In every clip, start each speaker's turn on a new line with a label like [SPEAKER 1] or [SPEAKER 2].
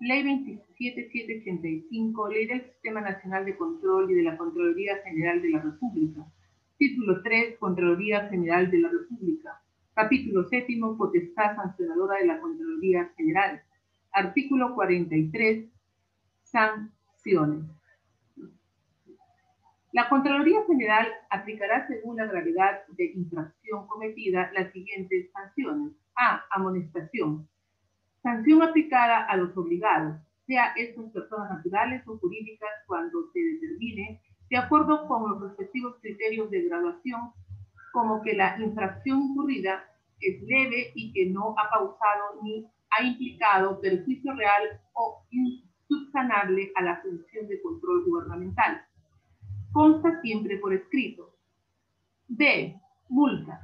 [SPEAKER 1] Ley 27785, Ley del Sistema Nacional de Control y de la Contraloría General de la República. Título 3, Contraloría General de la República. Capítulo 7, Potestad Sancionadora de la Contraloría General. Artículo 43, Sanciones. La Contraloría General aplicará según la gravedad de infracción cometida las siguientes sanciones. A. Amonestación. Sanción aplicada a los obligados, sea estas personas naturales o jurídicas, cuando se determine, de acuerdo con los respectivos criterios de graduación, como que la infracción incurrida es leve y que no ha causado ni ha implicado perjuicio real o insubsanable a la función de control gubernamental consta siempre por escrito. B. Multa.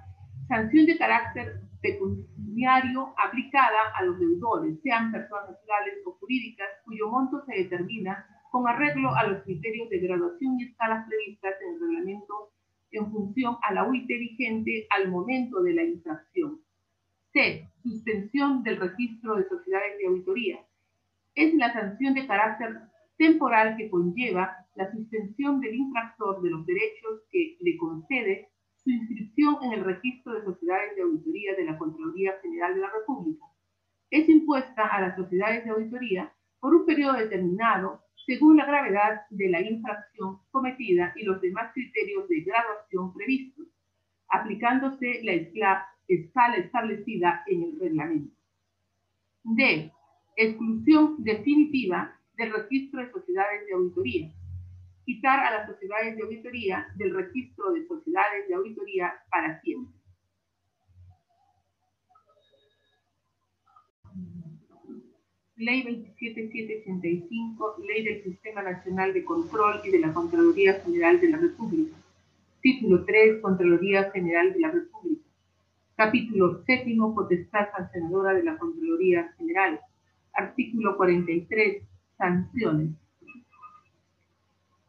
[SPEAKER 1] Sanción de carácter pecuniario aplicada a los deudores, sean personas naturales o jurídicas, cuyo monto se determina con arreglo a los criterios de graduación y escalas previstas en el reglamento en función a la UIT vigente al momento de la infracción. C. Suspensión del registro de sociedades de auditoría. Es la sanción de carácter temporal que conlleva la suspensión del infractor de los derechos que le concede su inscripción en el registro de sociedades de auditoría de la Contraloría General de la República. Es impuesta a las sociedades de auditoría por un periodo determinado según la gravedad de la infracción cometida y los demás criterios de graduación previstos, aplicándose la escala establecida en el reglamento. D. Exclusión definitiva del registro de sociedades de auditoría quitar a las sociedades de auditoría del registro de sociedades de auditoría para siempre. Ley 27785, Ley del Sistema Nacional de Control y de la Contraloría General de la República. Título 3, Contraloría General de la República. Capítulo 7, Potestad Sancionadora de la Contraloría General. Artículo 43, Sanciones.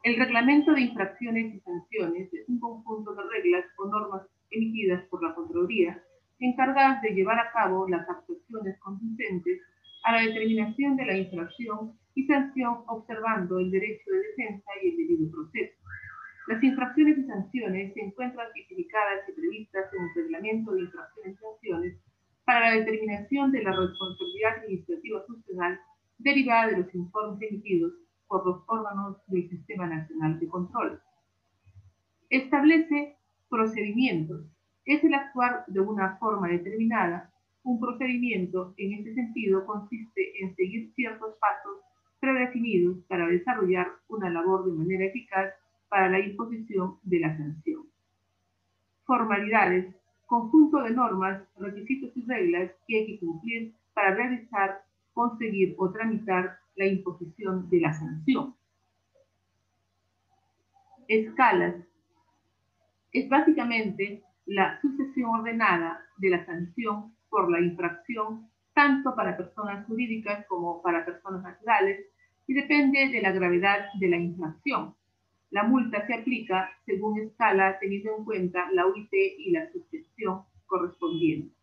[SPEAKER 1] El reglamento de infracciones y sanciones es un conjunto de reglas o normas emitidas por la Contraloría encargadas de llevar a cabo las actuaciones consistentes a la determinación de la infracción y sanción observando el derecho de defensa y el debido proceso. Las infracciones y sanciones se encuentran tipificadas y previstas en el reglamento de infracciones y sanciones para la determinación de la responsabilidad administrativa funcional derivada de los informes emitidos por los órganos del Sistema Nacional de Control. Establece procedimientos. Es el actuar de una forma determinada. Un procedimiento, en este sentido, consiste en seguir ciertos pasos predefinidos para desarrollar una labor de manera eficaz para la imposición de la sanción. Formalidades, conjunto de normas, requisitos y reglas que hay que cumplir para realizar, conseguir o tramitar la imposición de la sanción. Escalas es básicamente la sucesión ordenada de la sanción por la infracción tanto para personas jurídicas como para personas naturales y depende de la gravedad de la infracción. La multa se aplica según escala teniendo en cuenta la UIT y la sucesión correspondiente.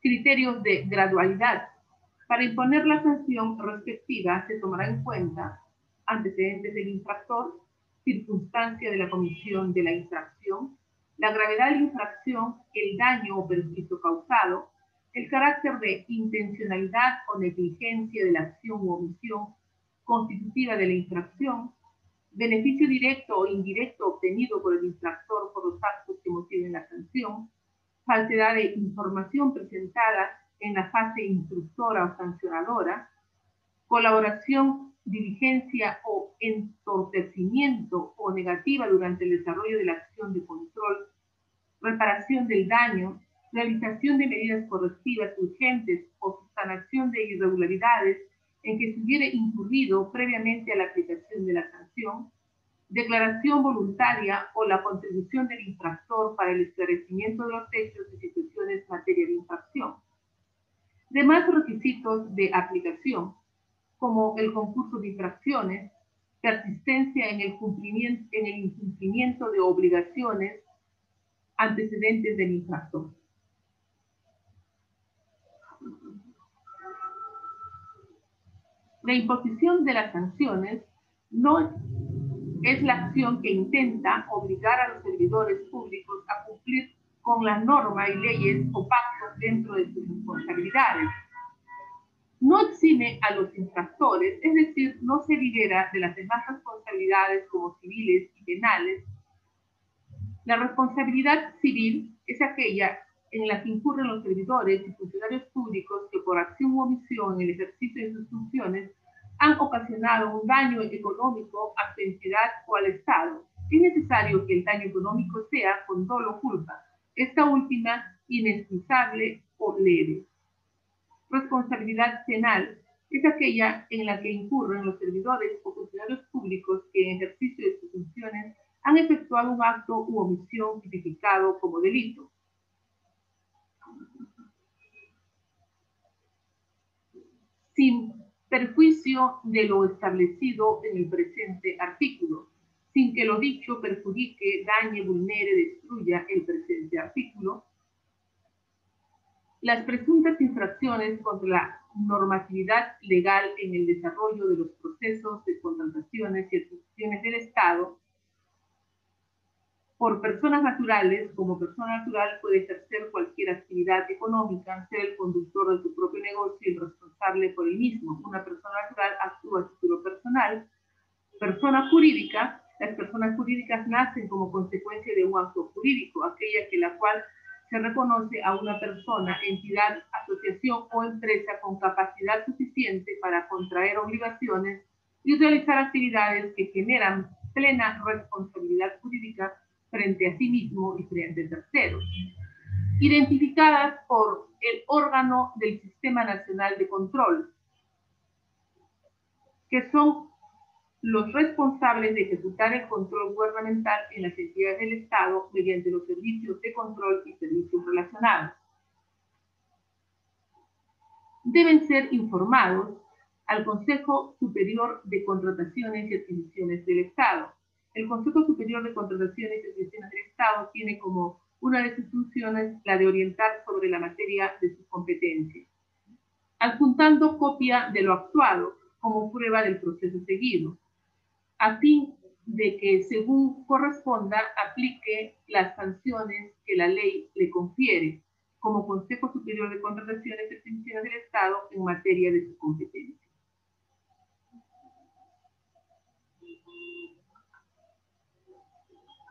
[SPEAKER 1] Criterios de gradualidad para imponer la sanción respectiva se tomará en cuenta antecedentes del infractor, circunstancia de la comisión de la infracción, la gravedad de la infracción, el daño o perjuicio causado, el carácter de intencionalidad o negligencia de la acción u omisión constitutiva de la infracción, beneficio directo o indirecto obtenido por el infractor por los actos que motiven la sanción, falsedad de información presentada en la fase instructora o sancionadora, colaboración, diligencia o entorpecimiento o negativa durante el desarrollo de la acción de control, reparación del daño, realización de medidas correctivas urgentes o sanación de irregularidades en que se hubiera incurrido previamente a la aplicación de la sanción, declaración voluntaria o la contribución del infractor para el esclarecimiento de los hechos y situaciones en materia de infracción Demás requisitos de aplicación, como el concurso de infracciones, persistencia en el, cumplimiento, en el incumplimiento de obligaciones, antecedentes del infractor. La imposición de las sanciones no es la acción que intenta obligar a los servidores públicos a cumplir con la norma y leyes o pactos dentro de sus responsabilidades. No exime a los infractores, es decir, no se libera de las demás responsabilidades como civiles y penales. La responsabilidad civil es aquella en la que incurren los servidores y funcionarios públicos que por acción u omisión en el ejercicio de sus funciones han ocasionado un daño económico a su entidad o al Estado. Es necesario que el daño económico sea con dolo culpa, esta última inexcusable o leve. Responsabilidad penal es aquella en la que incurren los servidores o funcionarios públicos que en ejercicio de sus funciones han efectuado un acto u omisión tipificado como delito. Sin perjuicio de lo establecido en el presente artículo, sin que lo dicho perjudique, dañe, vulnere, destruya el presente artículo, las presuntas infracciones contra la normatividad legal en el desarrollo de los procesos de contrataciones y adquisiciones del Estado por personas naturales, como persona natural puede ejercer cualquier actividad económica, ser el conductor de su propio negocio y el responsable por el mismo. Una persona natural actúa a título personal. Persona jurídica, las personas jurídicas nacen como consecuencia de un acto jurídico, aquella que la cual se reconoce a una persona, entidad, asociación o empresa con capacidad suficiente para contraer obligaciones y realizar actividades que generan plena responsabilidad jurídica frente a sí mismo y frente a terceros, identificadas por el órgano del Sistema Nacional de Control, que son los responsables de ejecutar el control gubernamental en las entidades del Estado mediante los servicios de control y servicios relacionados. Deben ser informados al Consejo Superior de Contrataciones y Adquisiciones del Estado, el Consejo Superior de Contrataciones y Adquisiciones del Estado tiene como una de sus funciones la de orientar sobre la materia de sus competencias, adjuntando copia de lo actuado como prueba del proceso seguido, a fin de que, según corresponda, aplique las sanciones que la ley le confiere como Consejo Superior de Contrataciones y Adquisiciones del Estado en materia de sus competencias.